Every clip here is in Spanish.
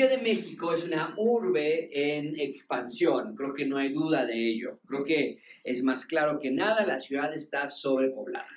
Ciudad de México es una urbe en expansión, creo que no hay duda de ello. Creo que es más claro que nada, la ciudad está sobrepoblada.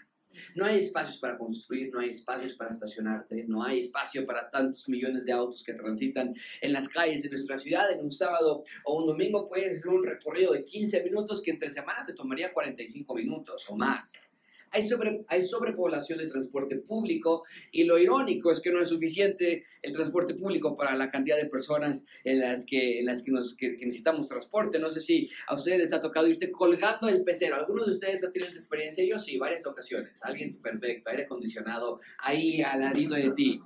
No hay espacios para construir, no hay espacios para estacionarte, no hay espacio para tantos millones de autos que transitan en las calles de nuestra ciudad. En un sábado o un domingo puedes hacer un recorrido de 15 minutos que entre semana te tomaría 45 minutos o más hay, sobre, hay sobrepoblación de transporte público y lo irónico es que no es suficiente el transporte público para la cantidad de personas en las que, en las que, nos, que, necesitamos transporte. No sé si a ustedes les ha tocado irse colgando el pecero. ¿Algunos de ustedes han tenido esa experiencia? Yo sí, varias ocasiones. Alguien perfecto, aire acondicionado, ahí al ladito de ti.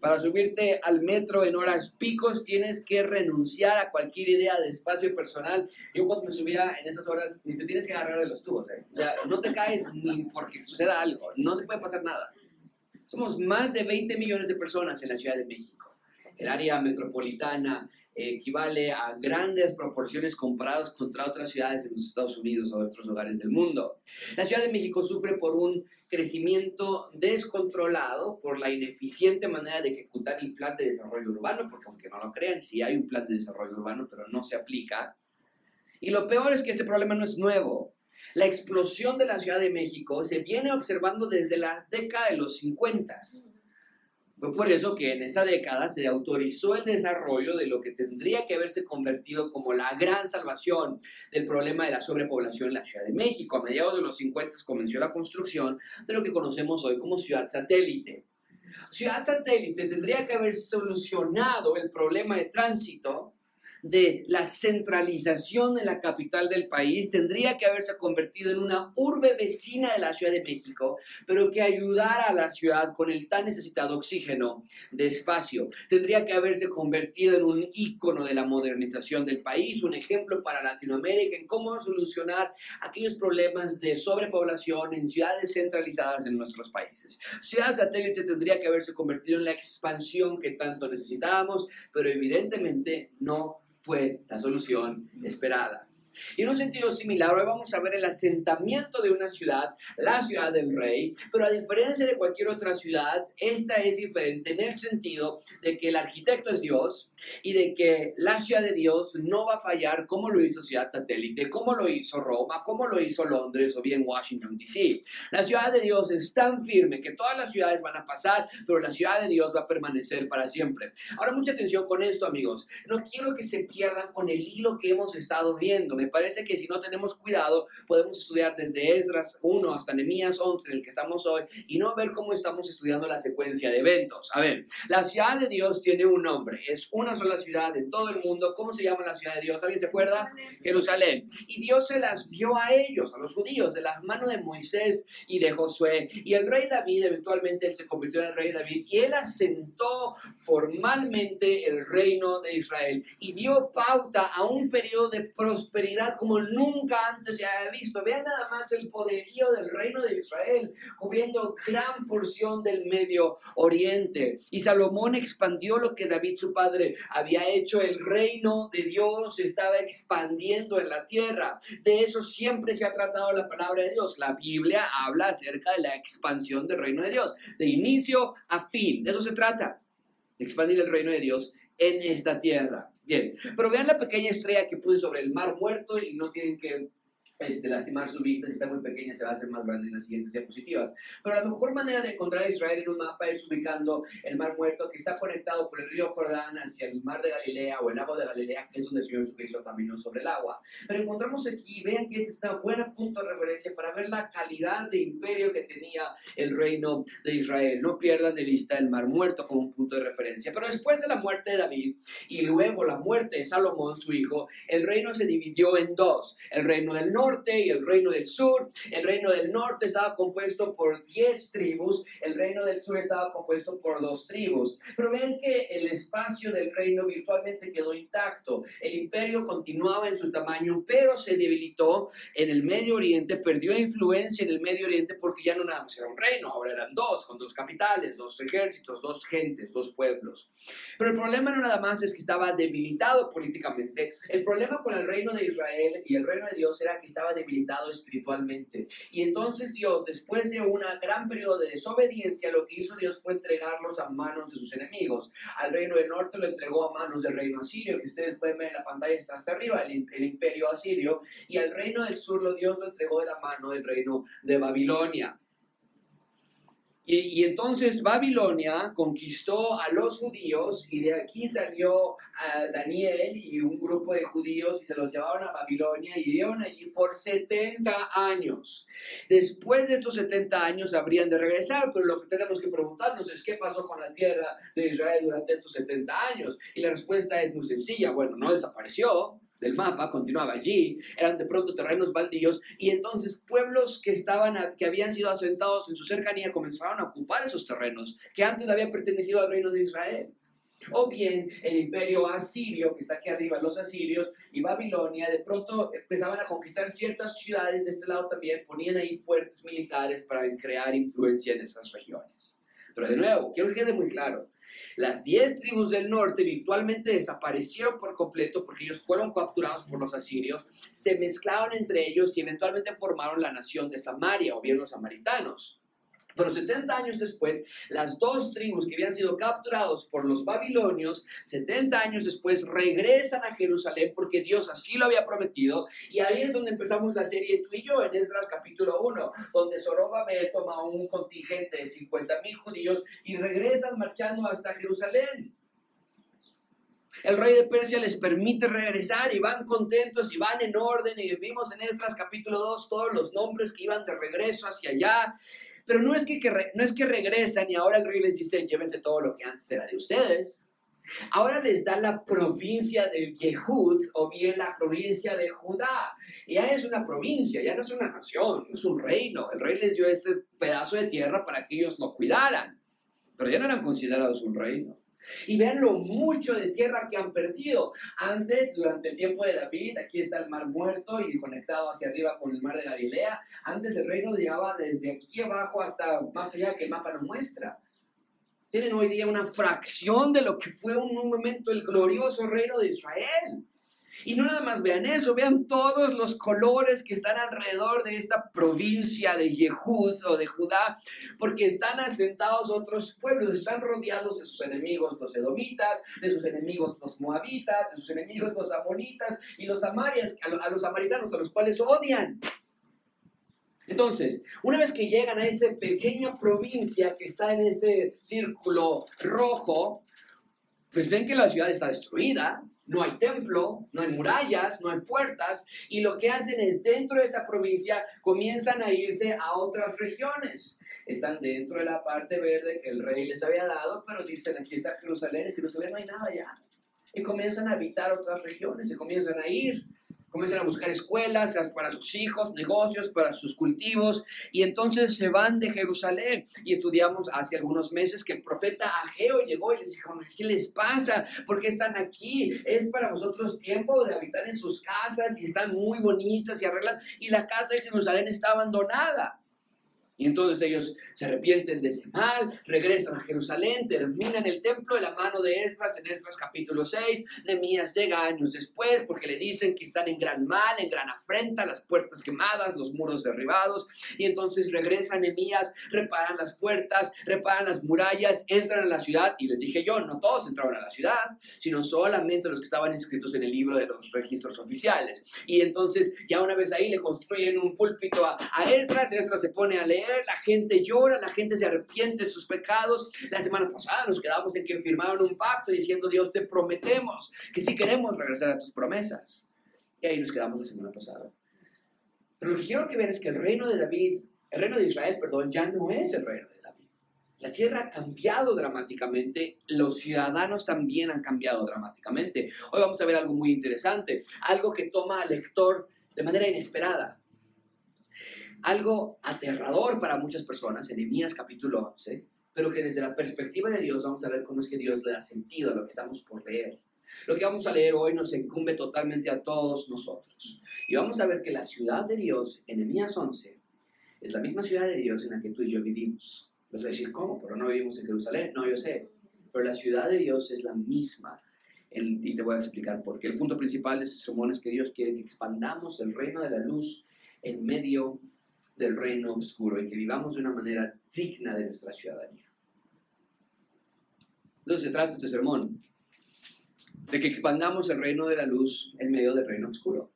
Para subirte al metro en horas picos tienes que renunciar a cualquier idea de espacio personal. Yo cuando me subía en esas horas ni te tienes que agarrar de los tubos. ¿eh? O sea, no te caes ni porque suceda algo. No se puede pasar nada. Somos más de 20 millones de personas en la Ciudad de México. El área metropolitana equivale a grandes proporciones comparadas contra otras ciudades en los Estados Unidos o otros lugares del mundo. La Ciudad de México sufre por un crecimiento descontrolado, por la ineficiente manera de ejecutar el plan de desarrollo urbano, porque aunque no lo crean, sí hay un plan de desarrollo urbano, pero no se aplica. Y lo peor es que este problema no es nuevo. La explosión de la Ciudad de México se viene observando desde la década de los 50 fue por eso que en esa década se autorizó el desarrollo de lo que tendría que haberse convertido como la gran salvación del problema de la sobrepoblación en la Ciudad de México. A mediados de los 50 comenzó la construcción de lo que conocemos hoy como ciudad satélite. Ciudad satélite tendría que haber solucionado el problema de tránsito de la centralización de la capital del país tendría que haberse convertido en una urbe vecina de la Ciudad de México, pero que ayudara a la ciudad con el tan necesitado oxígeno de espacio. Tendría que haberse convertido en un ícono de la modernización del país, un ejemplo para Latinoamérica en cómo solucionar aquellos problemas de sobrepoblación en ciudades centralizadas en nuestros países. Ciudad satélite tendría que haberse convertido en la expansión que tanto necesitábamos, pero evidentemente no fue la solución esperada. Y en un sentido similar, hoy vamos a ver el asentamiento de una ciudad, la ciudad del rey, pero a diferencia de cualquier otra ciudad, esta es diferente en el sentido de que el arquitecto es Dios y de que la ciudad de Dios no va a fallar como lo hizo Ciudad Satélite, como lo hizo Roma, como lo hizo Londres o bien Washington, D.C. La ciudad de Dios es tan firme que todas las ciudades van a pasar, pero la ciudad de Dios va a permanecer para siempre. Ahora, mucha atención con esto, amigos. No quiero que se pierdan con el hilo que hemos estado viendo parece que si no tenemos cuidado, podemos estudiar desde Esdras 1 hasta Nehemías 11, en el que estamos hoy, y no ver cómo estamos estudiando la secuencia de eventos. A ver, la ciudad de Dios tiene un nombre, es una sola ciudad en todo el mundo. ¿Cómo se llama la ciudad de Dios? ¿Alguien se acuerda? Jerusalén. Y Dios se las dio a ellos, a los judíos, de las manos de Moisés y de Josué. Y el rey David, eventualmente él se convirtió en el rey David, y él asentó formalmente el reino de Israel y dio pauta a un periodo de prosperidad como nunca antes se había visto. Vean nada más el poderío del reino de Israel, cubriendo gran porción del Medio Oriente. Y Salomón expandió lo que David su padre había hecho. El reino de Dios estaba expandiendo en la tierra. De eso siempre se ha tratado la palabra de Dios. La Biblia habla acerca de la expansión del reino de Dios, de inicio a fin. De eso se trata, expandir el reino de Dios en esta tierra. Bien, pero vean la pequeña estrella que puse sobre el mar muerto y no tienen que este, lastimar su vista, si está muy pequeña se va a hacer más grande en las siguientes diapositivas. Pero la mejor manera de encontrar a Israel en un mapa es ubicando el Mar Muerto que está conectado por el río Jordán hacia el Mar de Galilea o el lago de Galilea, que es donde el Señor Jesucristo caminó sobre el agua. Pero encontramos aquí, vean que este es un buen punto de referencia para ver la calidad de imperio que tenía el reino de Israel. No pierdan de vista el Mar Muerto como un punto de referencia. Pero después de la muerte de David y luego la muerte de Salomón, su hijo, el reino se dividió en dos. El reino del norte y el reino del sur. El reino del norte estaba compuesto por 10 tribus, el reino del sur estaba compuesto por dos tribus. Pero ven que el espacio del reino virtualmente quedó intacto. El imperio continuaba en su tamaño, pero se debilitó en el Medio Oriente, perdió influencia en el Medio Oriente porque ya no nada más era un reino, ahora eran dos, con dos capitales, dos ejércitos, dos gentes, dos pueblos. Pero el problema no nada más es que estaba debilitado políticamente, el problema con el reino de Israel y el reino de Dios era que estaba estaba debilitado espiritualmente. Y entonces Dios, después de un gran periodo de desobediencia, lo que hizo Dios fue entregarlos a manos de sus enemigos. Al reino del norte lo entregó a manos del reino asirio, que ustedes pueden ver en la pantalla, está hasta arriba, el, el imperio asirio. Y al reino del sur lo Dios lo entregó de la mano del reino de Babilonia. Y, entonces Babilonia conquistó a los judíos y de aquí salió a Daniel y un grupo de judíos y se los llevaron a Babilonia y vivieron allí por 70 años. Después de estos 70 años habrían de regresar, pero lo que tenemos que preguntarnos es qué pasó con la tierra de Israel durante estos 70 años. Y la respuesta es muy sencilla, bueno, no desapareció, del mapa continuaba allí, eran de pronto terrenos baldíos y entonces pueblos que estaban que habían sido asentados en su cercanía comenzaron a ocupar esos terrenos que antes habían pertenecido al reino de Israel. O bien el imperio asirio, que está aquí arriba, los asirios y Babilonia, de pronto empezaban a conquistar ciertas ciudades de este lado también, ponían ahí fuertes militares para crear influencia en esas regiones. Pero de nuevo, quiero que quede muy claro, las diez tribus del norte virtualmente desaparecieron por completo porque ellos fueron capturados por los asirios, se mezclaron entre ellos y eventualmente formaron la nación de Samaria o bien los samaritanos. Pero 70 años después, las dos tribus que habían sido capturados por los babilonios, 70 años después regresan a Jerusalén porque Dios así lo había prometido. Y ahí es donde empezamos la serie tú y yo en Esdras capítulo 1, donde Zorobabel toma un contingente de 50 mil judíos y regresan marchando hasta Jerusalén. El rey de Persia les permite regresar y van contentos y van en orden. Y vimos en Esdras capítulo 2 todos los nombres que iban de regreso hacia allá. Pero no es que, no es que regresan y ahora el rey les dice, llévense todo lo que antes era de ustedes. Ahora les da la provincia del Yehud o bien la provincia de Judá. Ya es una provincia, ya no es una nación, es un reino. El rey les dio ese pedazo de tierra para que ellos lo cuidaran. Pero ya no eran considerados un reino. Y vean lo mucho de tierra que han perdido. Antes, durante el tiempo de David, aquí está el mar muerto y conectado hacia arriba con el mar de Galilea. Antes el reino llegaba desde aquí abajo hasta más allá que el mapa nos muestra. Tienen hoy día una fracción de lo que fue un momento el glorioso reino de Israel. Y no nada más vean eso, vean todos los colores que están alrededor de esta provincia de Yehud o de Judá, porque están asentados otros pueblos, están rodeados de sus enemigos los edomitas, de sus enemigos los moabitas, de sus enemigos los amonitas y los amarias, a los samaritanos a los cuales odian. Entonces, una vez que llegan a esa pequeña provincia que está en ese círculo rojo, pues ven que la ciudad está destruida, no hay templo, no hay murallas, no hay puertas, y lo que hacen es dentro de esa provincia comienzan a irse a otras regiones. Están dentro de la parte verde que el rey les había dado, pero dicen, aquí está Jerusalén, en Jerusalén no hay nada ya. Y comienzan a habitar otras regiones, y comienzan a ir comienzan a buscar escuelas para sus hijos, negocios, para sus cultivos, y entonces se van de Jerusalén. Y estudiamos hace algunos meses que el profeta Ageo llegó y les dijo, ¿qué les pasa? ¿Por qué están aquí? Es para vosotros tiempo de habitar en sus casas y están muy bonitas y arregladas, y la casa de Jerusalén está abandonada. Y entonces ellos se arrepienten de ese mal, regresan a Jerusalén, terminan el templo de la mano de Esdras en Esdras capítulo 6. Nehemías llega años después porque le dicen que están en gran mal, en gran afrenta, las puertas quemadas, los muros derribados. Y entonces regresan Nehemías, reparan las puertas, reparan las murallas, entran a la ciudad. Y les dije yo, no todos entraron a la ciudad, sino solamente los que estaban inscritos en el libro de los registros oficiales. Y entonces ya una vez ahí le construyen un púlpito a, a Esdras, Esdras se pone a leer la gente llora, la gente se arrepiente de sus pecados. La semana pasada nos quedamos en que firmaron un pacto diciendo, Dios, te prometemos que si queremos regresar a tus promesas. Y ahí nos quedamos la semana pasada. Pero lo que quiero que vean es que el reino de David, el reino de Israel, perdón, ya no es el reino de David. La tierra ha cambiado dramáticamente, los ciudadanos también han cambiado dramáticamente. Hoy vamos a ver algo muy interesante, algo que toma al lector de manera inesperada algo aterrador para muchas personas, en Nehemías capítulo 11, pero que desde la perspectiva de Dios vamos a ver cómo es que Dios le da sentido a lo que estamos por leer. Lo que vamos a leer hoy nos incumbe totalmente a todos nosotros. Y vamos a ver que la ciudad de Dios, en Nehemías 11, es la misma ciudad de Dios en la que tú y yo vivimos. Vas a decir, ¿cómo? Pero no vivimos en Jerusalén. No, yo sé. Pero la ciudad de Dios es la misma. y te voy a explicar por qué. El punto principal de este sermón es que Dios quiere que expandamos el reino de la luz en medio del reino oscuro y que vivamos de una manera digna de nuestra ciudadanía. Entonces se trata este sermón, de que expandamos el reino de la luz en medio del reino oscuro.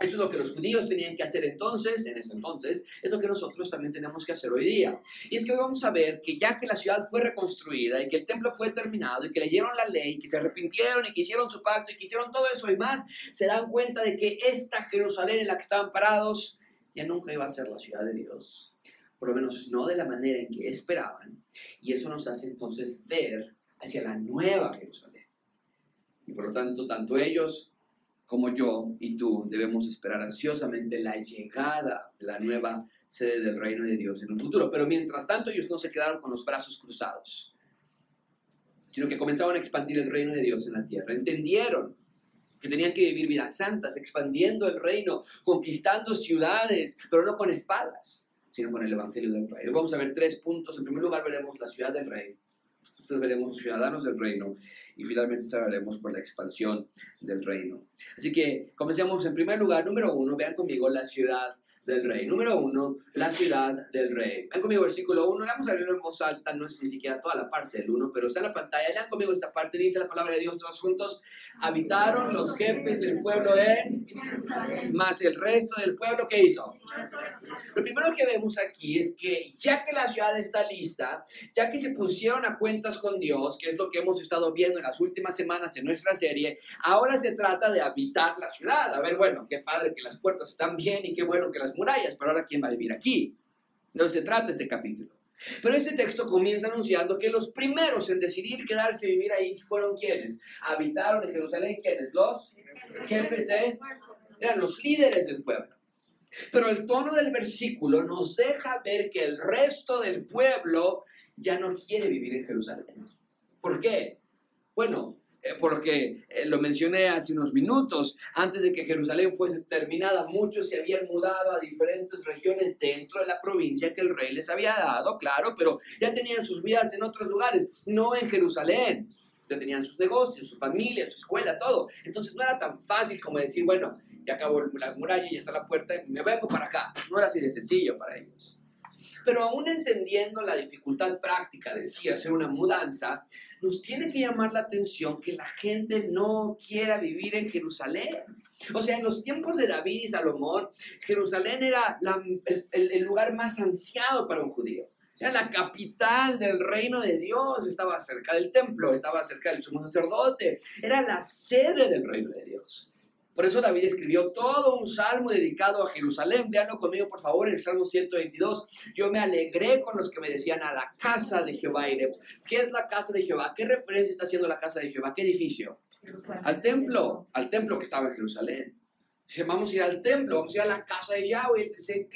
Eso es lo que los judíos tenían que hacer entonces, en ese entonces, es lo que nosotros también tenemos que hacer hoy día. Y es que hoy vamos a ver que ya que la ciudad fue reconstruida y que el templo fue terminado y que leyeron la ley, que se arrepintieron y que hicieron su pacto y que hicieron todo eso y más, se dan cuenta de que esta Jerusalén en la que estaban parados ya nunca iba a ser la ciudad de Dios. Por lo menos no de la manera en que esperaban. Y eso nos hace entonces ver hacia la nueva Jerusalén. Y por lo tanto, tanto ellos como yo y tú debemos esperar ansiosamente la llegada de la nueva sede del reino de Dios en un futuro. Pero mientras tanto ellos no se quedaron con los brazos cruzados, sino que comenzaron a expandir el reino de Dios en la tierra. Entendieron que tenían que vivir vidas santas, expandiendo el reino, conquistando ciudades, pero no con espadas, sino con el Evangelio del Rey. Hoy vamos a ver tres puntos. En primer lugar veremos la ciudad del Rey. Después veremos ciudadanos del reino y finalmente trataremos por la expansión del reino. Así que comencemos en primer lugar, número uno, vean conmigo la ciudad del rey. Número uno, la ciudad del rey. Vean conmigo versículo uno, vamos a leerlo en voz alta, no es ni siquiera toda la parte del uno, pero está en la pantalla. Lean conmigo esta parte, dice la palabra de Dios todos juntos. Habitaron los jefes del pueblo en más el resto del pueblo que hizo. Lo primero que vemos aquí es que ya que la ciudad está lista, ya que se pusieron a cuentas con Dios, que es lo que hemos estado viendo en las últimas semanas en nuestra serie, ahora se trata de habitar la ciudad. A ver, bueno, qué padre que las puertas están bien y qué bueno que las murallas, pero ahora ¿quién va a vivir aquí? De se trata este capítulo. Pero este texto comienza anunciando que los primeros en decidir quedarse y vivir ahí fueron quienes habitaron en Jerusalén, quienes los jefes de eran los líderes del pueblo. Pero el tono del versículo nos deja ver que el resto del pueblo ya no quiere vivir en Jerusalén. ¿Por qué? Bueno, porque eh, lo mencioné hace unos minutos, antes de que Jerusalén fuese terminada, muchos se habían mudado a diferentes regiones dentro de la provincia que el rey les había dado, claro, pero ya tenían sus vidas en otros lugares, no en Jerusalén. Ya tenían sus negocios, su familia, su escuela, todo. Entonces no era tan fácil como decir, bueno, ya acabó la muralla, ya está la puerta, me vengo para acá. No era así de sencillo para ellos. Pero aún entendiendo la dificultad práctica de sí hacer una mudanza, nos tiene que llamar la atención que la gente no quiera vivir en Jerusalén. O sea, en los tiempos de David y Salomón, Jerusalén era el, el lugar más ansiado para un judío. Era la capital del reino de Dios, estaba cerca del templo, estaba cerca del sumo sacerdote, era la sede del reino de Dios. Por eso David escribió todo un salmo dedicado a Jerusalén. Veanlo conmigo, por favor, en el Salmo 122. Yo me alegré con los que me decían a la casa de Jehová iremos. ¿Qué es la casa de Jehová? ¿Qué referencia está haciendo la casa de Jehová? ¿Qué edificio? Al templo, al templo que estaba en Jerusalén. Dice, vamos a ir al templo, vamos a ir a la casa de Yahweh. Dice,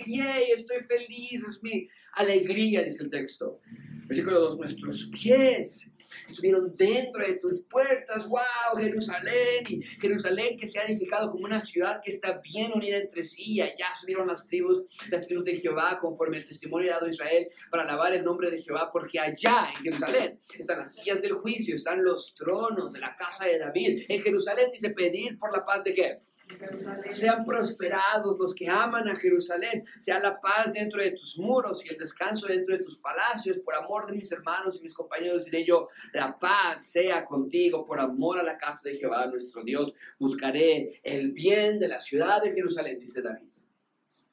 estoy feliz, es mi alegría, dice el texto. Versículo 2, nuestros pies estuvieron dentro de tus puertas, wow, Jerusalén, y Jerusalén que se ha edificado como una ciudad que está bien unida entre sí, y allá subieron las tribus, las tribus de Jehová, conforme el testimonio dado a Israel, para alabar el nombre de Jehová, porque allá en Jerusalén están las sillas del juicio, están los tronos de la casa de David. En Jerusalén dice pedir por la paz de qué? Sean prosperados los que aman a Jerusalén. Sea la paz dentro de tus muros y el descanso dentro de tus palacios. Por amor de mis hermanos y mis compañeros diré yo, la paz sea contigo. Por amor a la casa de Jehová nuestro Dios, buscaré el bien de la ciudad de Jerusalén, dice David.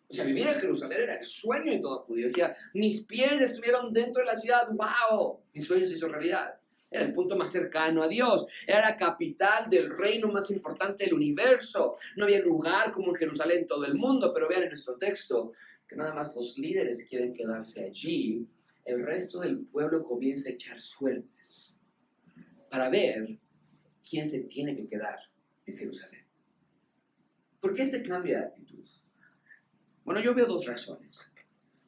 O sea, vivir en Jerusalén era el sueño de todo judío. Decía, mis pies estuvieron dentro de la ciudad. ¡Wow! Mi sueño se hizo realidad. Era el punto más cercano a Dios. Era la capital del reino más importante del universo. No había lugar como en Jerusalén en todo el mundo, pero vean en nuestro texto que nada más los líderes quieren quedarse allí. El resto del pueblo comienza a echar suertes para ver quién se tiene que quedar en Jerusalén. ¿Por qué este cambio de actitud? Bueno, yo veo dos razones.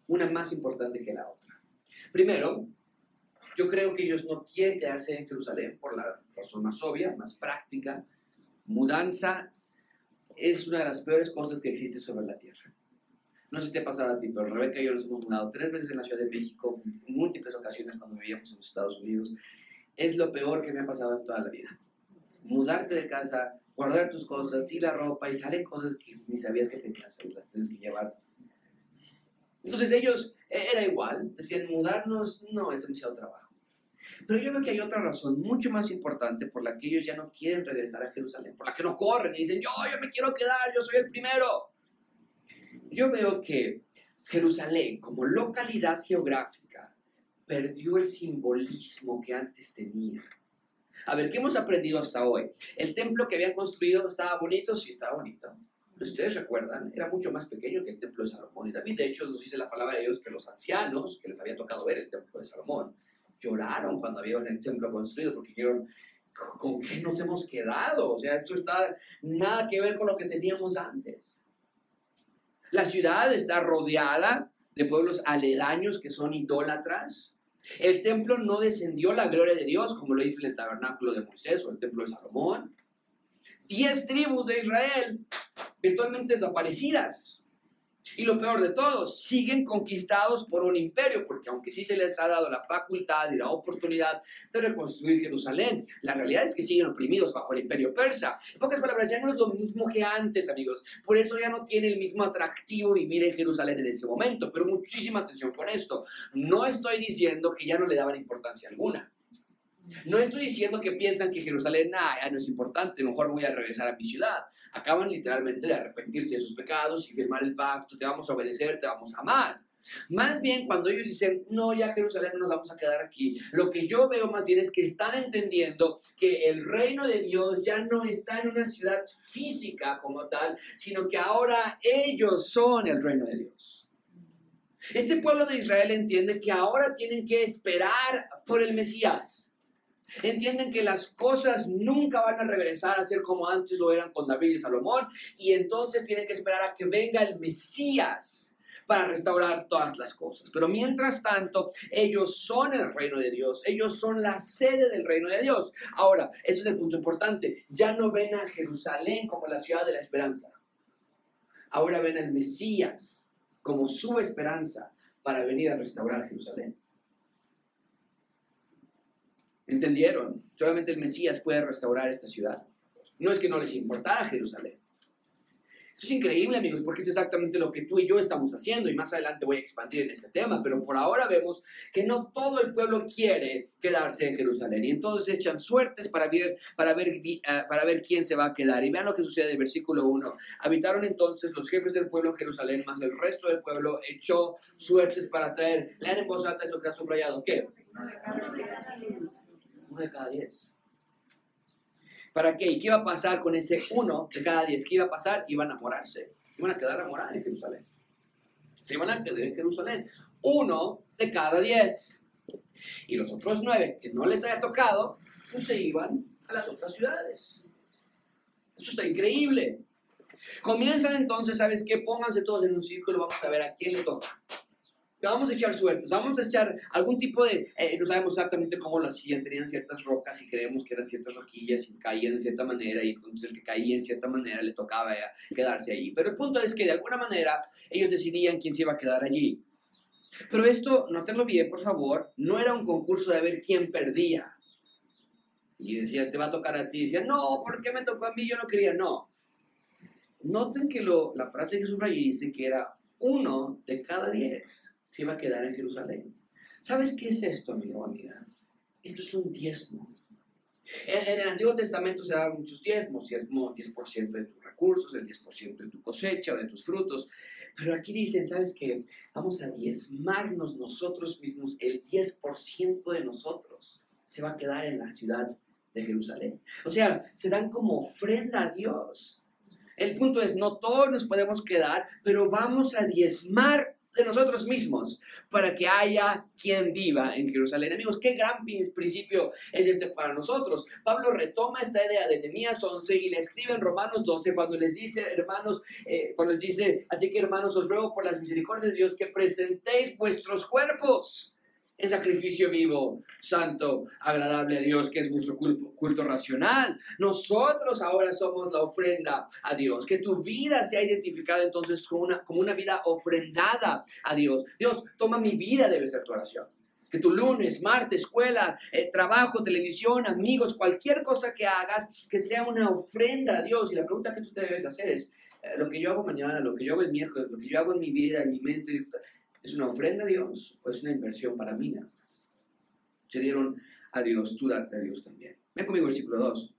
Una más importante que la otra. Primero, yo creo que ellos no quieren quedarse en Jerusalén por la razón más obvia, más práctica. Mudanza es una de las peores cosas que existe sobre la tierra. No sé si te ha pasado a ti, pero Rebeca y yo nos hemos mudado tres veces en la Ciudad de México, en múltiples ocasiones cuando vivíamos en los Estados Unidos. Es lo peor que me ha pasado en toda la vida. Mudarte de casa guardar tus cosas y la ropa y salen cosas que ni sabías que tenías y las tienes que llevar. Entonces ellos, e, era igual, decían mudarnos, no, es demasiado trabajo. Pero yo veo que hay otra razón mucho más importante por la que ellos ya no quieren regresar a Jerusalén, por la que no corren y dicen, yo, yo me quiero quedar, yo soy el primero. Yo veo que Jerusalén como localidad geográfica perdió el simbolismo que antes tenía. A ver, ¿qué hemos aprendido hasta hoy? El templo que habían construido estaba bonito, sí estaba bonito. Ustedes recuerdan, era mucho más pequeño que el templo de Salomón. Y David, de hecho, nos dice la palabra de Dios que los ancianos, que les había tocado ver el templo de Salomón, lloraron cuando vieron el templo construido porque dijeron, ¿con qué nos hemos quedado? O sea, esto está nada que ver con lo que teníamos antes. La ciudad está rodeada de pueblos aledaños que son idólatras. El templo no descendió la gloria de Dios como lo hizo el tabernáculo de Moisés o el templo de Salomón. Diez tribus de Israel virtualmente desaparecidas. Y lo peor de todo, siguen conquistados por un imperio, porque aunque sí se les ha dado la facultad y la oportunidad de reconstruir Jerusalén, la realidad es que siguen oprimidos bajo el imperio persa. En pocas palabras, ya no es lo mismo que antes, amigos. Por eso ya no tiene el mismo atractivo vivir en Jerusalén en ese momento. Pero muchísima atención con esto. No estoy diciendo que ya no le daban importancia alguna. No estoy diciendo que piensan que Jerusalén ah, ya no es importante, mejor voy a regresar a mi ciudad acaban literalmente de arrepentirse de sus pecados y firmar el pacto, te vamos a obedecer, te vamos a amar. Más bien cuando ellos dicen, no, ya Jerusalén no nos vamos a quedar aquí, lo que yo veo más bien es que están entendiendo que el reino de Dios ya no está en una ciudad física como tal, sino que ahora ellos son el reino de Dios. Este pueblo de Israel entiende que ahora tienen que esperar por el Mesías. Entienden que las cosas nunca van a regresar a ser como antes lo eran con David y Salomón y entonces tienen que esperar a que venga el Mesías para restaurar todas las cosas. Pero mientras tanto, ellos son el reino de Dios, ellos son la sede del reino de Dios. Ahora, eso es el punto importante, ya no ven a Jerusalén como la ciudad de la esperanza. Ahora ven al Mesías como su esperanza para venir a restaurar Jerusalén. ¿Entendieron? Solamente el Mesías puede restaurar esta ciudad. No es que no les importara Jerusalén. Esto es increíble, amigos, porque es exactamente lo que tú y yo estamos haciendo y más adelante voy a expandir en este tema, pero por ahora vemos que no todo el pueblo quiere quedarse en Jerusalén y entonces echan suertes para ver, para ver, eh, para ver quién se va a quedar. Y vean lo que sucede en el versículo 1. Habitaron entonces los jefes del pueblo en Jerusalén, más el resto del pueblo echó suertes para traer. Lean en voz alta eso que ha subrayado. ¿Qué? De cada diez. ¿Para qué? ¿Y qué iba a pasar con ese uno de cada diez? ¿Qué iba a pasar? Iban a morarse. Iban a quedar a morar en Jerusalén. Se iban a quedar en Jerusalén. Uno de cada diez. Y los otros nueve que no les haya tocado, pues se iban a las otras ciudades. Eso está increíble. Comienzan entonces, ¿sabes qué? Pónganse todos en un círculo, vamos a ver a quién le toca vamos a echar suertes, vamos a echar algún tipo de, eh, no sabemos exactamente cómo lo hacían, tenían ciertas rocas y creemos que eran ciertas roquillas y caían de cierta manera y entonces el que caía en cierta manera le tocaba quedarse ahí. Pero el punto es que de alguna manera ellos decidían quién se iba a quedar allí. Pero esto, notenlo bien, por favor, no era un concurso de ver quién perdía. Y decía, te va a tocar a ti. Y decía, no, ¿por qué me tocó a mí? Yo no quería. No. Noten que lo, la frase que subrayé dice que era uno de cada diez se iba a quedar en Jerusalén. ¿Sabes qué es esto, amigo amiga? Esto es un diezmo. En, el Antiguo Testamento se daban muchos diezmos, diezmo 10% de tus recursos, el 10% de tu cosecha o de tus frutos. Pero aquí dicen, ¿sabes qué? Vamos a diezmarnos nosotros mismos, el 10% de nosotros se va a quedar en la ciudad de Jerusalén. O sea, se dan como ofrenda a Dios. El punto es, no todos nos podemos quedar, pero vamos a diezmar de nosotros mismos para que haya quien viva en Jerusalén. Amigos, qué gran principio es este para nosotros. Pablo retoma esta idea de Nehemías 11 y le escribe en Romanos 12 cuando les dice, hermanos, eh, cuando les dice, así que hermanos, os ruego por las misericordias de Dios que presentéis vuestros cuerpos en sacrificio vivo, santo, agradable a Dios, que es vuestro culto, racional. Nosotros ahora somos la ofrenda a Dios. Que tu vida sea identificada entonces como una, como una vida ofrendada a Dios. Dios, toma mi vida, debe ser tu oración. Que tu lunes, martes, escuela, eh, trabajo, televisión, amigos, cualquier cosa que hagas, que sea una ofrenda a Dios. Y la pregunta que tú te debes hacer es, eh, lo que yo hago mañana, lo que yo hago el miércoles, lo que yo hago en mi vida, en mi mente, ¿es una ofrenda a Dios o es una inversión para mí nada más? Se dieron a Dios, tú date a Dios también. Ven conmigo versículo 2.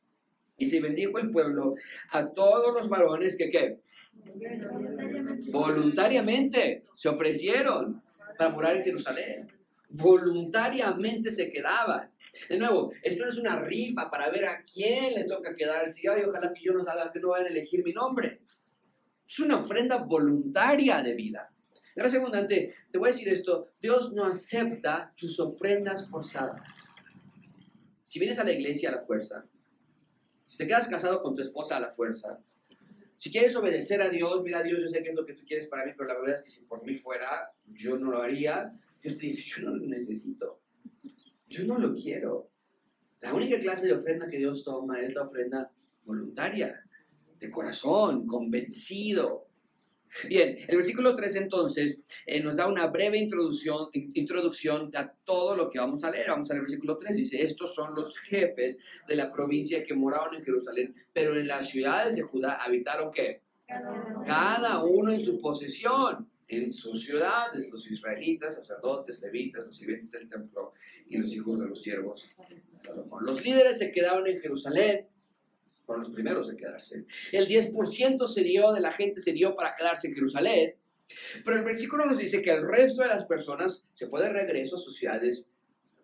Y se bendijo el pueblo a todos los varones que, ¿qué? Voluntariamente se ofrecieron para morar en Jerusalén. Voluntariamente se quedaban. De nuevo, esto no es una rifa para ver a quién le toca quedarse. Ay, ojalá que yo no salga, que no vayan a elegir mi nombre. Es una ofrenda voluntaria de vida. Gracias abundante, te voy a decir esto, Dios no acepta tus ofrendas forzadas. Si vienes a la iglesia a la fuerza, si te quedas casado con tu esposa a la fuerza, si quieres obedecer a Dios, mira Dios, yo sé que es lo que tú quieres para mí, pero la verdad es que si por mí fuera, yo no lo haría. Dios te dice, yo no lo necesito. Yo no lo quiero. La única clase de ofrenda que Dios toma es la ofrenda voluntaria, de corazón, convencido, Bien, el versículo 3 entonces eh, nos da una breve introducción, introducción a todo lo que vamos a leer. Vamos a leer el versículo 3. Dice, estos son los jefes de la provincia que moraron en Jerusalén, pero en las ciudades de Judá habitaron qué? Cada uno en su posesión, en sus ciudades, los israelitas, sacerdotes, levitas, los sirvientes del templo y los hijos de los siervos. Los líderes se quedaron en Jerusalén fueron los primeros en quedarse. El 10% se dio de la gente se dio para quedarse en Jerusalén. Pero el versículo nos dice que el resto de las personas se fue de regreso a sus ciudades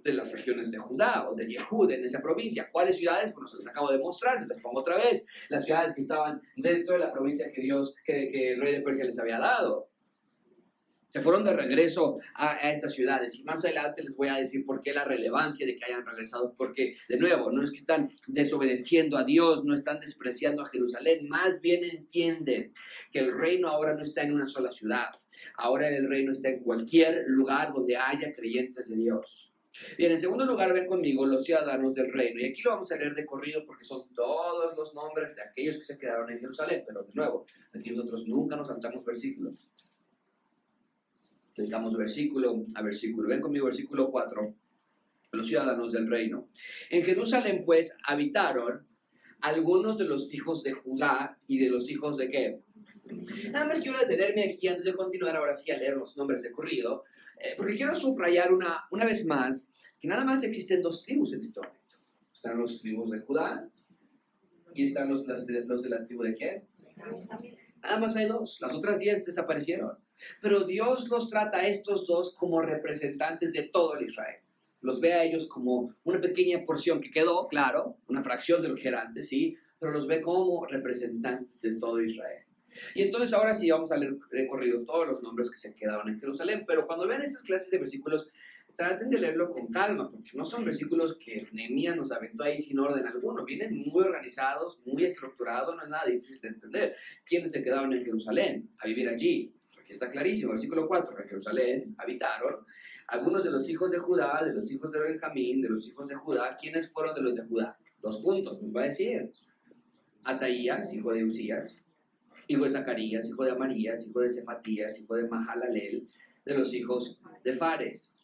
de las regiones de Judá o de Yehud, en esa provincia. ¿Cuáles ciudades? Bueno, se les acabo de mostrar, se les pongo otra vez. Las ciudades que estaban dentro de la provincia que Dios, que el rey de Persia les había dado. Se fueron de regreso a, estas ciudades y más adelante les voy a decir por qué la relevancia de que hayan regresado, porque de nuevo, no es que están desobedeciendo a Dios, no están despreciando a Jerusalén, más bien entienden que el reino ahora no está en una sola ciudad, ahora el reino está en cualquier lugar donde haya creyentes de Dios. Bien, en segundo lugar, ven conmigo los ciudadanos del reino. Y aquí lo vamos a leer de corrido porque son todos los nombres de aquellos que se quedaron en Jerusalén. Pero de nuevo, aquí nosotros nunca nos saltamos versículos. Dedicamos versículo a versículo. Ven conmigo, versículo 4. Los ciudadanos del reino. En Jerusalén, pues, habitaron algunos de los hijos de Judá y de los hijos de qué? Nada más quiero detenerme aquí antes de continuar ahora sí a leer los nombres de corrido, eh, porque quiero subrayar una, una vez más que nada más existen dos tribus en este momento. Están los tribus de Judá y están los, los, de, los de la tribu de qué? Nada más hay dos. Las otras diez desaparecieron. Pero Dios los trata a estos dos como representantes de todo el Israel. Los ve a ellos como una pequeña porción que quedó, claro, una fracción de lo que era antes, sí, pero los ve como representantes de todo Israel. Y entonces ahora sí vamos a leer de corrido todos los nombres que se quedaban en Jerusalén, pero cuando vean estas clases de versículos, traten de leerlo con calma, porque no son versículos que Nehemías nos aventó ahí sin orden alguno, vienen muy organizados, muy estructurados, no es nada difícil de entender. ¿Quiénes se quedaron en Jerusalén a vivir allí? Está clarísimo, versículo 4, en Jerusalén habitaron algunos de los hijos de Judá, de los hijos de Benjamín, de los hijos de Judá. ¿Quiénes fueron de los de Judá? Dos puntos, nos va a decir. Ataías, hijo de Usías, hijo de Zacarías, hijo de Amarías, hijo de Cefatías, hijo de Mahalalel, de los hijos de Fares.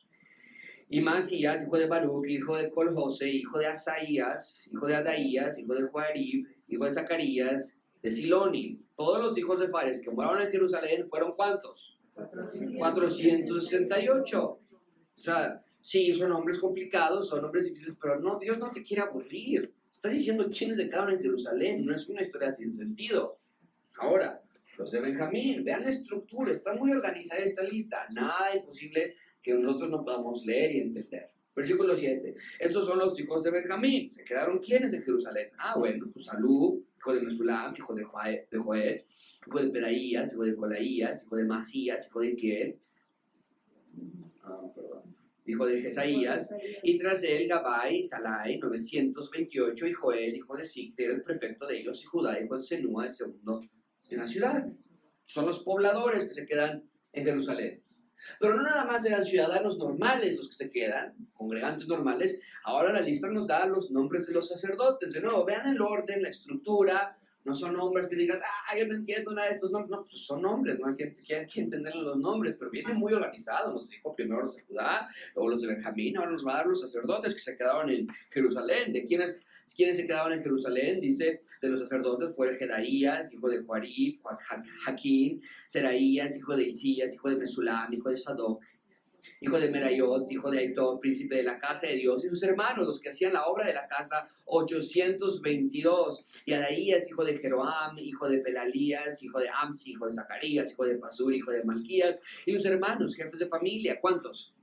Y Masías, hijo de Baruch, hijo de Colhose, hijo de Asaías, hijo de Adaías, hijo de Juarib, hijo de Zacarías, de Siloni. Todos los hijos de Fares que moraron en Jerusalén fueron cuántos? 468. O sea, sí, son nombres complicados, son nombres difíciles, pero no, Dios no te quiere aburrir. Está diciendo quiénes se quedaron en Jerusalén, no es una historia sin sentido. Ahora, los de Benjamín, vean la estructura, está muy organizada esta lista, nada imposible que nosotros no podamos leer y entender. Versículo 7. Estos son los hijos de Benjamín. ¿Se quedaron quiénes en Jerusalén? Ah, bueno, pues Salud, hijo de Mesulam, hijo de Joel, de hijo de Pedaías, hijo de Colaías, hijo de Masías, hijo de Kiel, ah, hijo de Jesaías, y tras él Gabai, Salai, 928, y Joel, hijo de Sicre, era el prefecto de ellos, y Judá, hijo de Senúa, el segundo en la ciudad. Son los pobladores que se quedan en Jerusalén. Pero no nada más eran ciudadanos normales los que se quedan, congregantes normales. Ahora la lista nos da los nombres de los sacerdotes. De nuevo, vean el orden, la estructura, No son nombres que digas, ah, yo no entiendo nada de estos nombres. No, pues son nombres, no hay que, hay que entender los nombres, pero viene muy organizado. Nos dijo primero los de Judá, luego los de Benjamín, ahora nos va a dar los sacerdotes que se quedaron en Jerusalén. ¿De quiénes, quiénes se quedaron en Jerusalén? Dice, de los sacerdotes fue Jedaías, hijo de Juarib, Jaquín, Seraías, hijo de Isías, hijo de Mesulam, hijo de Sadoc, hijo de Merayot, hijo de Aitor, príncipe de la casa de Dios, y sus hermanos, los que hacían la obra de la casa, 822. Y Adaías, hijo de Jeroam, hijo de Pelalías, hijo de Amsi, hijo de Zacarías, hijo de Pasur, hijo de Malquías, y sus hermanos, jefes de familia, ¿cuántos?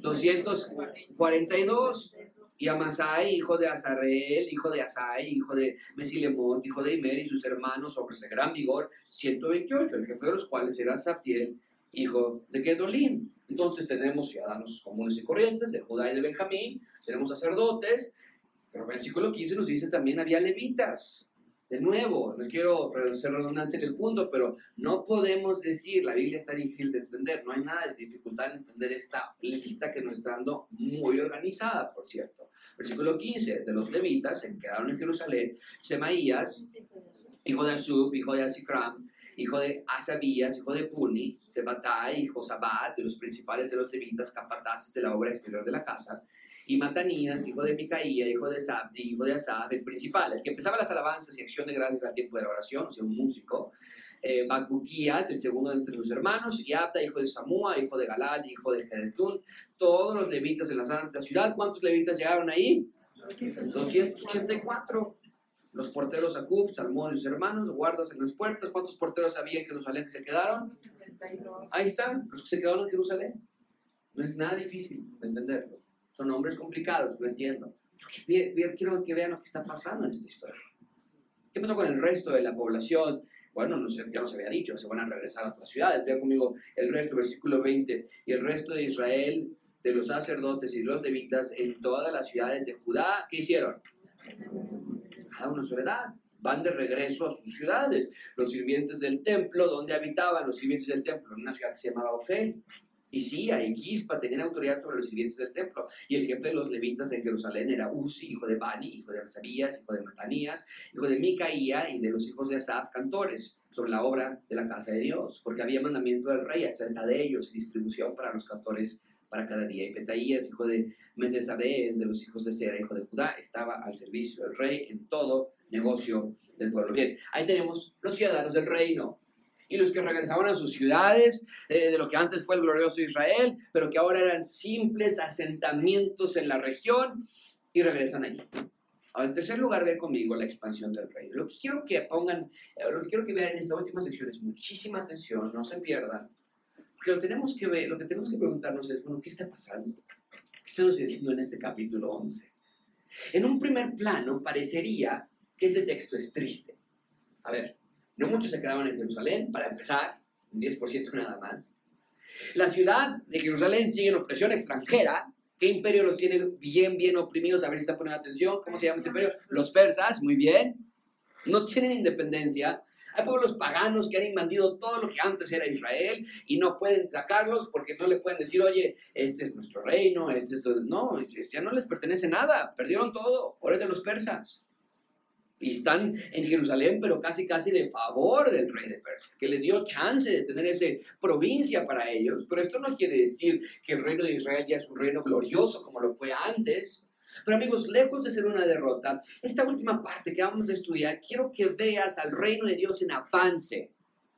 242. Y Amasai, hijo de Azareel, hijo de Asai, hijo de Mesilemot, hijo de Imer, y sus hermanos, hombres de gran vigor, 128, el jefe de los cuales era Saptiel, hijo de Gedolín. Entonces tenemos ciudadanos comunes y corrientes de Judá y de Benjamín, tenemos sacerdotes, pero el versículo 15 nos dice también había levitas. De nuevo, no quiero ser redundante en el punto, pero no podemos decir, la Biblia está difícil de entender, no hay nada de dificultad en entender esta lista que nos está dando muy organizada, por cierto. Versículo 15, de los levitas se quedaron en Jerusalén, Semaías, hijo de Azub, hijo de Azikram, hijo de Asabías, hijo de Puni, Sebatai, hijo Sabat, de los principales de los levitas, capataces de la obra exterior de la casa, y Matanías, hijo de Micaía, hijo de Sabdi, hijo de Asab, el principal, el que empezaba las alabanzas y acción de gracias al tiempo de la oración, o sea, un músico, eh, el segundo de entre sus hermanos, y Abda, hijo de Samúa, hijo de Galal, hijo de Gedetún, todos los levitas en la santa ciudad. ¿Cuántos levitas llegaron ahí? 284 los porteros Acub, Salmón y sus hermanos, guardas en las puertas. ¿Cuántos porteros había en Jerusalén que se quedaron? Ahí están, los que se quedaron en Jerusalén. No es nada difícil de entenderlo. Son nombres complicados, lo entiendo. quiero que vean lo que está pasando en esta historia. ¿Qué pasó con el resto de la población? Bueno, no sé, ya nos había dicho, se van a regresar a otras ciudades. Vean conmigo el resto, versículo 20. Y el resto de Israel, de los sacerdotes y los levitas en todas las ciudades de Judá, ¿qué hicieron? Cada una soledad. Van de regreso a sus ciudades. Los sirvientes del templo, ¿dónde habitaban los sirvientes del templo? En una ciudad que se llamaba Ofel. Y sí, ahí Gispa tenían autoridad sobre los sirvientes del templo. Y el jefe de los levitas en Jerusalén era Uzi, hijo de Bani, hijo de Azarías, hijo de Matanías, hijo de Micaía y de los hijos de Asaf, cantores, sobre la obra de la casa de Dios. Porque había mandamiento del rey acerca de ellos y distribución para los cantores para cada día. Y Petaías, hijo de Mesesabel, de los hijos de Sera, hijo de Judá, estaba al servicio del rey en todo negocio del pueblo. Bien, ahí tenemos los ciudadanos del reino y los que regresaban a sus ciudades, eh, de lo que antes fue el glorioso Israel, pero que ahora eran simples asentamientos en la región y regresan allí. Ahora, en tercer lugar, ve conmigo la expansión del reino. Lo que quiero que pongan, eh, lo que quiero que vean en esta última sección es muchísima atención, no se pierdan lo, tenemos que ver, lo que tenemos que preguntarnos es, bueno, ¿qué está pasando? ¿Qué está sucediendo en este capítulo 11? En un primer plano parecería que ese texto es triste. A ver, no muchos se quedaban en Jerusalén, para empezar, un 10% nada más. La ciudad de Jerusalén sigue en opresión extranjera. ¿Qué imperio los tiene bien, bien oprimidos? A ver si está poniendo atención. ¿Cómo se llama este imperio? Los persas, muy bien. No tienen independencia. Hay pueblos paganos que han invadido todo lo que antes era Israel y no pueden sacarlos porque no le pueden decir, oye, este es nuestro reino, este es... No, ya no les pertenece nada, perdieron todo, es de los persas. Y están en Jerusalén, pero casi, casi de favor del rey de Persia, que les dio chance de tener esa provincia para ellos. Pero esto no quiere decir que el reino de Israel ya es un reino glorioso como lo fue antes. Pero amigos, lejos de ser una derrota, esta última parte que vamos a estudiar, quiero que veas al reino de Dios en avance.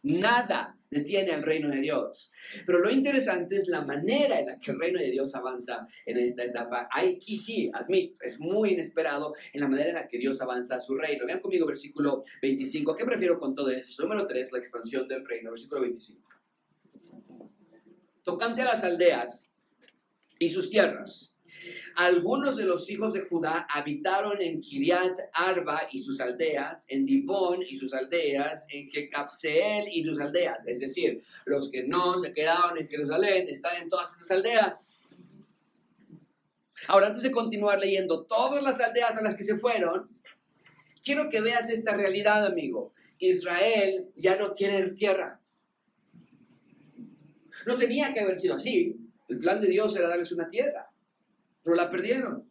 Nada detiene al reino de Dios. Pero lo interesante es la manera en la que el reino de Dios avanza en esta etapa. Aquí sí, admito, es muy inesperado en la manera en la que Dios avanza a su reino. Vean conmigo versículo 25. ¿Qué prefiero con todo esto? Número 3, la expansión del reino. Versículo 25. Tocante a las aldeas y sus tierras algunos de los hijos de Judá habitaron en Kiriat Arba y sus aldeas, en Dibón y sus aldeas, en Kekapseel y sus aldeas. Es decir, los que no se quedaron en Jerusalén están en todas esas aldeas. Ahora, antes de continuar leyendo todas las aldeas a las que se fueron, quiero que veas esta realidad, amigo. Israel ya no tiene tierra. No tenía que haber sido así. El plan de Dios era darles una tierra pero la perdieron.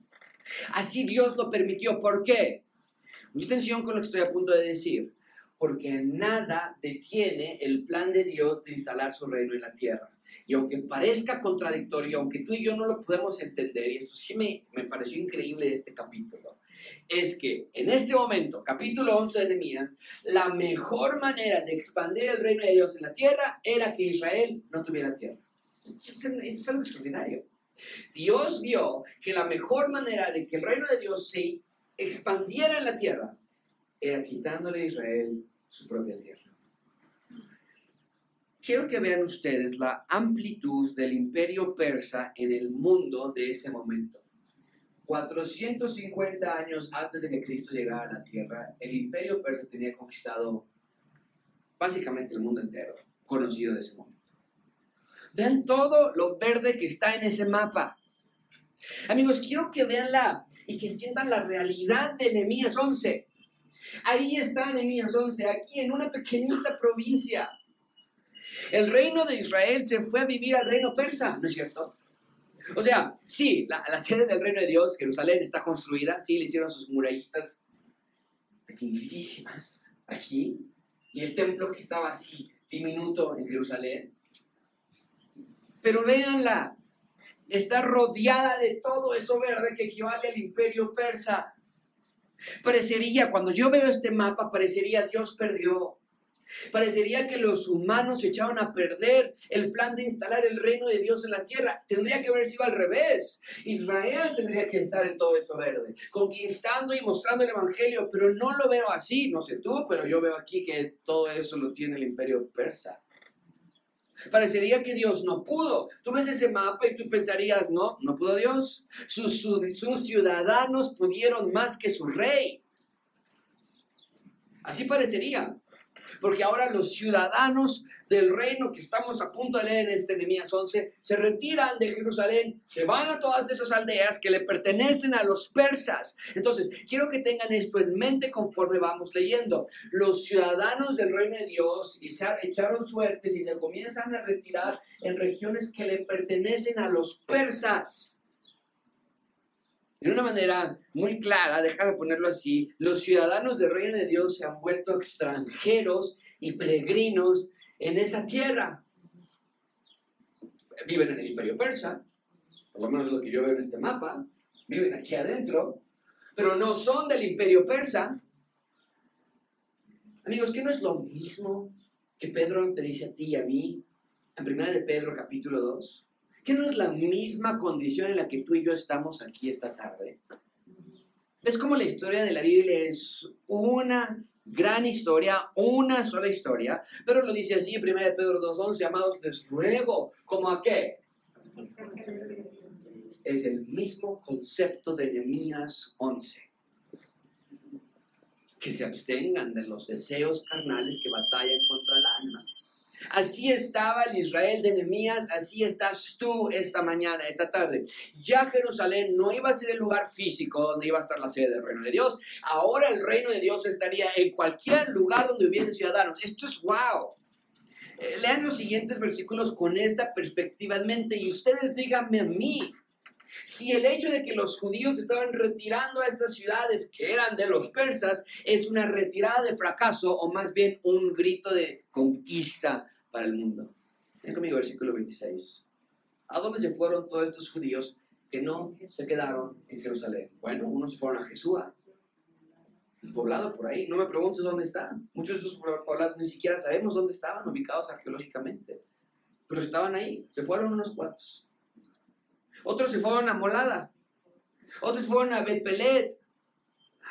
Así Dios lo permitió. ¿Por qué? Mucha atención con lo que estoy a punto de decir, porque nada detiene el plan de Dios de instalar su reino en la tierra. Y aunque parezca contradictorio, aunque tú y yo no lo podemos entender, y esto sí me, me pareció increíble de este capítulo, es que en este momento, capítulo 11 de Nehemías, la mejor manera de expandir el reino de Dios en la tierra era que Israel no tuviera tierra. Esto es algo extraordinario. Dios vio que la mejor manera de que el reino de Dios se expandiera en la tierra era quitándole a Israel su propia tierra. Quiero que vean ustedes la amplitud del imperio persa en el mundo de ese momento. 450 años antes de que Cristo llegara a la tierra, el imperio persa tenía conquistado básicamente el mundo entero, conocido de ese momento. Vean todo lo verde que está en ese mapa. Amigos, quiero que vean la y que sientan la realidad de Nehemías 11. Ahí está Nehemías 11, aquí en una pequeñita provincia. El reino de Israel se fue a vivir al reino persa, ¿no es cierto? O sea, sí, la, sede del reino de Dios, Jerusalén, está construida, sí, le hicieron sus murallitas pequeñísimas aquí, y el templo que estaba así, diminuto en Jerusalén. Pero véanla, está rodeada de todo eso verde que equivale al imperio persa. Parecería, cuando yo veo este mapa, parecería Dios perdió. Parecería que los humanos echaban a perder el plan de instalar el reino de Dios en la tierra. Tendría que haber sido al revés. Israel tendría que estar en todo eso verde, conquistando y mostrando el Evangelio, pero no lo veo así. No sé tú, pero yo veo aquí que todo eso lo tiene el imperio persa. Parecería que Dios no pudo. Tú ves ese mapa y tú pensarías, no, no pudo Dios. Sus, sus, ciudadanos pudieron más que su rey. Así parecería porque ahora los ciudadanos del reino que estamos a punto de leer en este Nehemías 11 se retiran de Jerusalén, se van a todas esas aldeas que le pertenecen a los persas. Entonces, quiero que tengan esto en mente conforme vamos leyendo. Los ciudadanos del reino de Dios echaron suertes y se comienzan a retirar en regiones que le pertenecen a los persas. De una manera muy clara, déjame ponerlo así, los ciudadanos del reino de Dios se han vuelto extranjeros y peregrinos en esa tierra. Viven en el imperio persa, por lo menos lo que yo veo en este mapa, viven aquí adentro, pero no son del imperio persa. Amigos, ¿qué no es lo mismo que Pedro te dice a ti y a mí en 1 de Pedro capítulo 2? ¿Qué no es la misma condición en la que tú y yo estamos aquí esta tarde? ¿Ves cómo la historia de la Biblia es una gran historia, una sola historia? Pero lo dice así en 1 Pedro 2.11, amados, les ruego, ¿como a qué? Es el mismo concepto de Nehemías 11. Que se abstengan de los deseos carnales que batallan contra el alma Así estaba el Israel de Nehemías, así estás tú esta mañana, esta tarde. Ya Jerusalén no iba a ser el lugar físico donde iba a estar la sede del reino de Dios. Ahora el reino de Dios estaría en cualquier lugar donde hubiese ciudadanos. Esto es wow. Eh, lean los siguientes versículos con esta perspectiva en mente y ustedes díganme a mí, si el hecho de que los judíos estaban retirando a estas ciudades que eran de los persas es una retirada de fracaso o más bien un grito de conquista para el mundo. Ven conmigo versículo 26. ¿A dónde se fueron todos estos judíos que no se quedaron en Jerusalén? Bueno, unos fueron a Jesús, el poblado por ahí. No me preguntes dónde están. Muchos de estos poblados ni siquiera sabemos dónde estaban ubicados arqueológicamente. Pero estaban ahí. Se fueron unos cuantos. Otros se fueron a Molada. Otros fueron a Betpelet,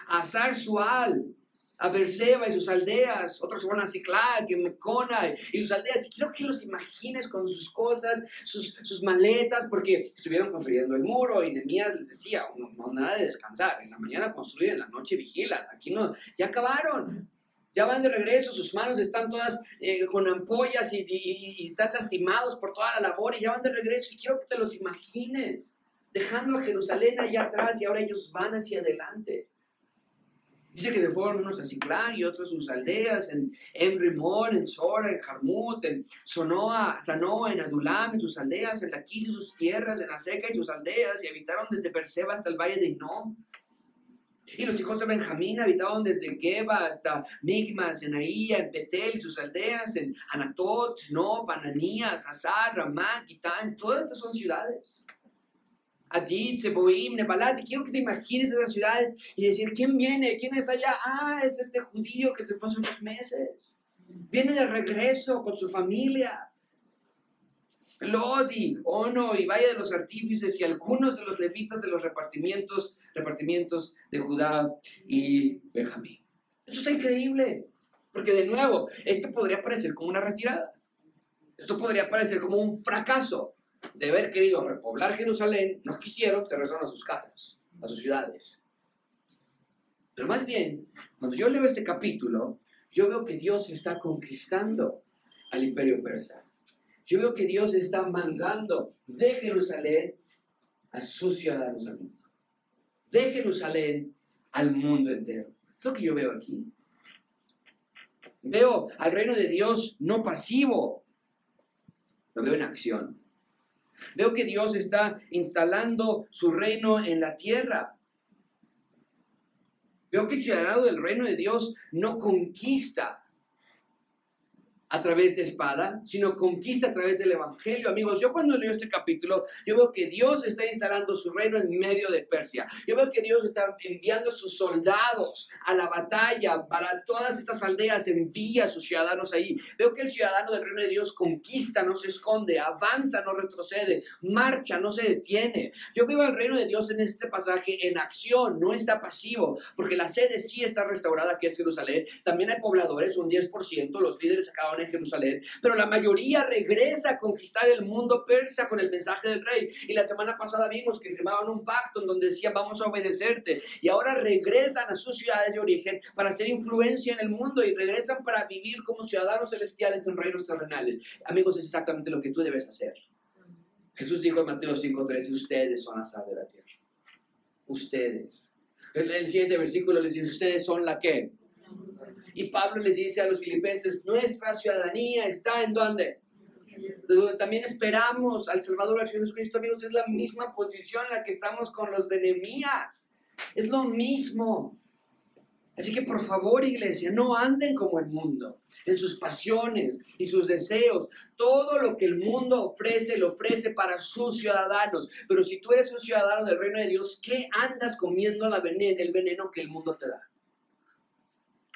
a Sarsual, a Berseba y sus aldeas. Otros fueron a Ciclac, a Mecona y sus aldeas. Y quiero que los imagines con sus cosas, sus, sus maletas, porque estuvieron construyendo el muro y Nemías les decía, no, nada de descansar. En la mañana construyen, en la noche vigilan. Aquí no, ya acabaron ya van de regreso, sus manos están todas eh, con ampollas y, están lastimados por toda la labor y ya van de regreso y quiero que te los imagines, dejando a Jerusalén allá atrás y ahora ellos van hacia adelante. Dice que se fueron unos a Ciclán y otros a sus aldeas, en, en Rimón, en Sora, en Jarmut, en Sonoa, Sanoa, en Adulam, en sus aldeas, en Laquis y sus tierras, en Aseca y sus aldeas, y habitaron desde Perseba hasta el valle de Inom Y los hijos de Benjamín habitaban desde Geba hasta Migmas, en Ahía, en Betel y sus aldeas, en Anatot, Nob, Ananías, Azar, Ramá, Gitán, todas estas son ciudades. Adid, Seboim, Nebalat, quiero que te imagines esas ciudades y decir, ¿quién viene? ¿Quién está allá? Ah, es este judío que se fue hace unos meses. Viene de regreso con su familia. Lodi, Ono y Valle de los Artífices y algunos de los levitas de los repartimientos, repartimientos de Judá y Benjamín. Eso está increíble, porque de nuevo, esto podría parecer como una retirada. Esto podría parecer como un fracaso de haber querido repoblar Jerusalén. No quisieron, se regresaron a sus casas, a sus ciudades. Pero más bien, cuando yo leo este capítulo, yo veo que Dios está conquistando al imperio persa. Yo veo que Dios está mandando de Jerusalén a sus ciudadanos al mundo. De Jerusalén al mundo entero. Es lo que yo veo aquí. Veo al reino de Dios no pasivo, lo veo en acción. Veo que Dios está instalando su reino en la tierra. Veo que el ciudadano del reino de Dios no conquista a través de espada, sino conquista a través del Evangelio. Amigos, yo cuando leo este capítulo, yo veo que Dios está instalando su reino en medio de Persia. Yo veo que Dios está enviando sus soldados a la batalla para todas estas aldeas, envía a sus ciudadanos ahí. Veo que el ciudadano del reino de Dios conquista, no se esconde, avanza, no retrocede, marcha, no se detiene. Yo veo al reino de Dios en este pasaje en acción, no está pasivo, porque la sede sí está restaurada, que es Jerusalén. También hay pobladores, un 10%, los líderes acaban Jerusalén, pero la mayoría regresa a conquistar el mundo persa con el mensaje del rey. Y la semana pasada vimos que firmaban un pacto en donde decían vamos a obedecerte. Y ahora regresan a sus ciudades de origen para hacer influencia en el mundo y regresan para vivir como ciudadanos celestiales en reinos terrenales. Amigos, es exactamente lo que tú debes hacer. Jesús dijo en Mateo 5:13, ustedes son la sal de la tierra. Ustedes. El, el siguiente versículo les dice, ustedes son la que y Pablo les dice a los filipenses, nuestra ciudadanía está en dónde? También esperamos al Salvador, al Señor Jesucristo, amigos, es la misma posición en la que estamos con los de Nehemías. Es lo mismo. Así que por favor, iglesia, no anden como el mundo, en sus pasiones y sus deseos. Todo lo que el mundo ofrece, lo ofrece para sus ciudadanos. Pero si tú eres un ciudadano del reino de Dios, ¿qué andas comiendo la el veneno que el mundo te da?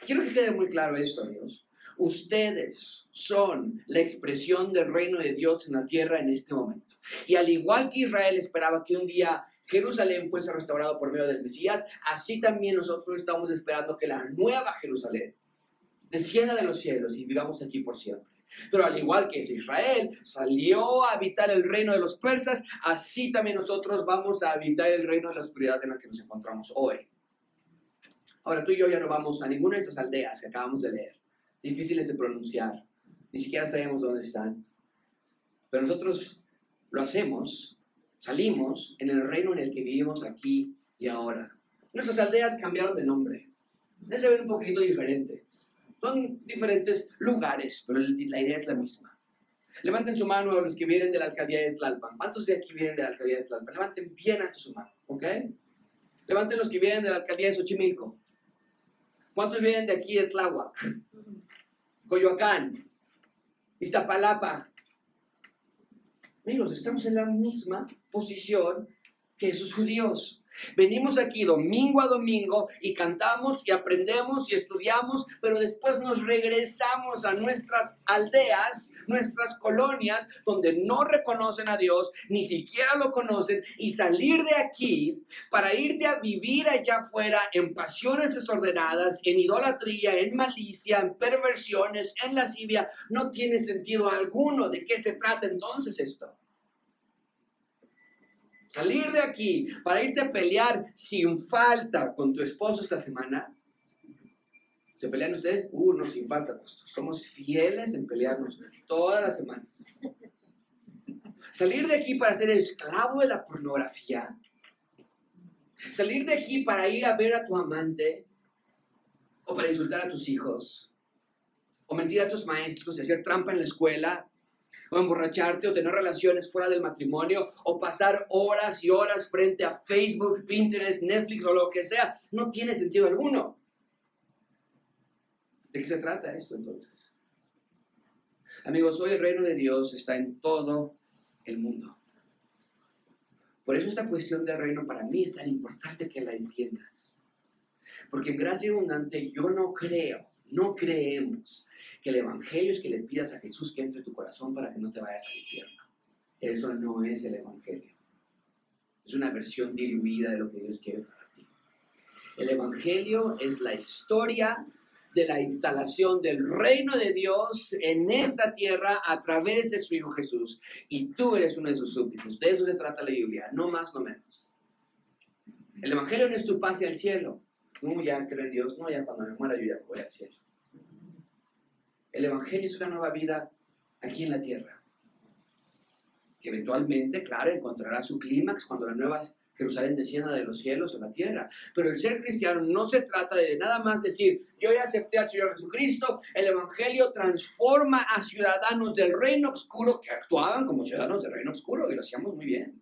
Quiero que quede muy claro esto, amigos. Ustedes son la expresión del reino de Dios en la tierra en este momento. Y al igual que Israel esperaba que un día Jerusalén fuese restaurado por medio del Mesías, así también nosotros estamos esperando que la nueva Jerusalén descienda de los cielos y vivamos aquí por siempre. Pero al igual que Israel salió a habitar el reino de los persas, así también nosotros vamos a habitar el reino de la oscuridad en la que nos encontramos hoy. Ahora tú y yo ya no vamos a ninguna de esas aldeas que acabamos de leer, difíciles de pronunciar, ni siquiera sabemos dónde están. Pero nosotros lo hacemos, salimos en el reino en el que vivimos aquí y ahora. Nuestras aldeas cambiaron de nombre, ya se ven un poquito diferentes. Son diferentes lugares, pero la idea es la misma. Levanten su mano a los que vienen de la alcaldía de Tlalpan. ¿Cuántos de aquí vienen de la alcaldía de Tlalpan? Levanten bien alto su mano, ¿ok? Levanten los que vienen de la alcaldía de Xochimilco. ¿Cuántos vienen de aquí de Tláhuac? Coyoacán, Iztapalapa. Amigos, estamos en la misma posición que esos judíos. Venimos aquí domingo a domingo y cantamos y aprendemos y estudiamos, pero después nos regresamos a nuestras aldeas, nuestras colonias, donde no reconocen a Dios, ni siquiera lo conocen, y salir de aquí para irte a vivir allá afuera en pasiones desordenadas, en idolatría, en malicia, en perversiones, en lascivia, no tiene sentido alguno. ¿De qué se trata entonces esto? Salir de aquí para irte a pelear sin falta con tu esposo esta semana. ¿Se pelean ustedes? Uh, no, sin falta, pues somos fieles en pelearnos todas las semanas. Salir de aquí para ser esclavo de la pornografía. Salir de aquí para ir a ver a tu amante o para insultar a tus hijos o mentir a tus maestros y hacer trampa en la escuela o emborracharte o tener relaciones fuera del matrimonio o pasar horas y horas frente a Facebook, Pinterest, Netflix o lo que sea, no tiene sentido alguno. ¿De qué se trata esto entonces? Amigos, hoy el reino de Dios está en todo el mundo. Por eso esta cuestión del reino para mí es tan importante que la entiendas. Porque en gracia abundante yo no creo, no creemos que el Evangelio es que le pidas a Jesús que entre en tu corazón para que no te vayas al infierno. Eso no es el Evangelio. Es una versión diluida de lo que Dios quiere para ti. El Evangelio es la historia de la instalación del reino de Dios en esta tierra a través de su Hijo Jesús. Y tú eres uno de sus súbditos. De eso se trata la Biblia, no más, no menos. El Evangelio no es tu pase al cielo. No, ya creo en Dios. No, ya cuando me muera yo ya voy al cielo. El Evangelio es una nueva vida aquí en la tierra. Que eventualmente, claro, encontrará su clímax cuando la nueva Jerusalén descienda de los cielos a la tierra. Pero el ser cristiano no se trata de nada más decir, yo ya acepté al Señor Jesucristo, el Evangelio transforma a ciudadanos del reino oscuro que actuaban como ciudadanos del reino oscuro y lo hacíamos muy bien.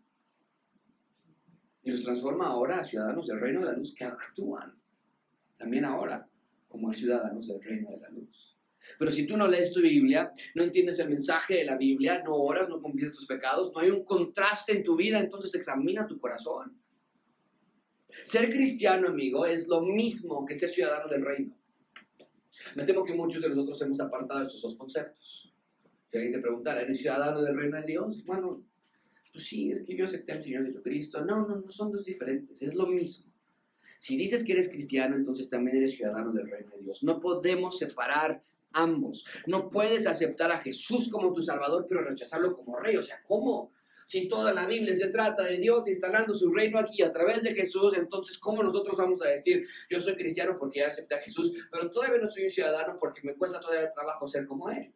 Y los transforma ahora a ciudadanos del reino de la luz que actúan también ahora como ciudadanos del reino de la luz. Pero si tú no lees tu Biblia, no entiendes el mensaje de la Biblia, no oras, no confiesas tus pecados, no hay un contraste en tu vida, entonces examina tu corazón. Ser cristiano, amigo, es lo mismo que ser ciudadano del reino. Me temo que muchos de nosotros hemos apartado estos dos conceptos. Si alguien te preguntara, ¿eres ciudadano del reino de Dios? Bueno, pues sí, es que yo acepté al Señor Jesucristo. No, no, no son dos diferentes, es lo mismo. Si dices que eres cristiano, entonces también eres ciudadano del reino de Dios. No podemos separar ambos. No puedes aceptar a Jesús como tu Salvador, pero rechazarlo como Rey. O sea, ¿cómo? Si toda la Biblia se trata de Dios instalando su reino aquí a través de Jesús, entonces ¿cómo nosotros vamos a decir, yo soy cristiano porque ya acepté a Jesús, pero todavía no soy un ciudadano porque me cuesta todavía trabajo ser como Él?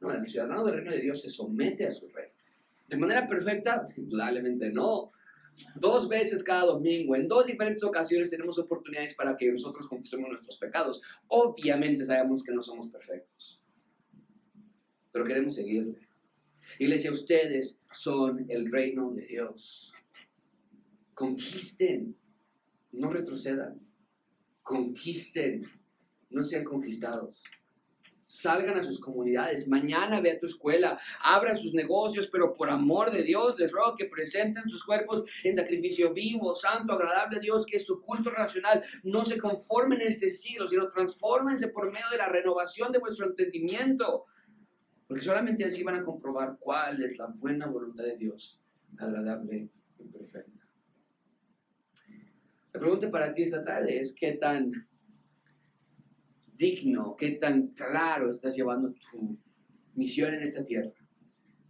No, el ciudadano del reino de Dios se somete a su rey. ¿De manera perfecta? Indudablemente no. Dos veces cada domingo, en dos diferentes ocasiones tenemos oportunidades para que nosotros confesemos nuestros pecados. Obviamente sabemos que no somos perfectos, pero queremos seguirle. Iglesia, ustedes son el reino de Dios. Conquisten, no retrocedan. Conquisten, no sean conquistados salgan a sus comunidades, mañana ve a tu escuela, abran sus negocios, pero por amor de Dios les ruego que presenten sus cuerpos en sacrificio vivo, santo, agradable a Dios, que es su culto racional no se conformen en este siglo, sino transfórmense por medio de la renovación de vuestro entendimiento, porque solamente así van a comprobar cuál es la buena voluntad de Dios, agradable y perfecta. La pregunta para ti esta tarde es, ¿qué tan digno, qué tan claro estás llevando tu misión en esta tierra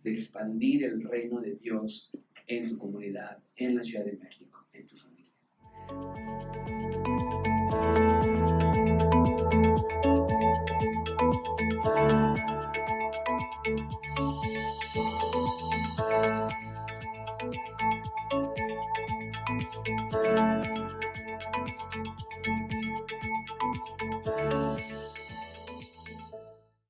de expandir el reino de Dios en tu comunidad, en la Ciudad de México, en tu familia.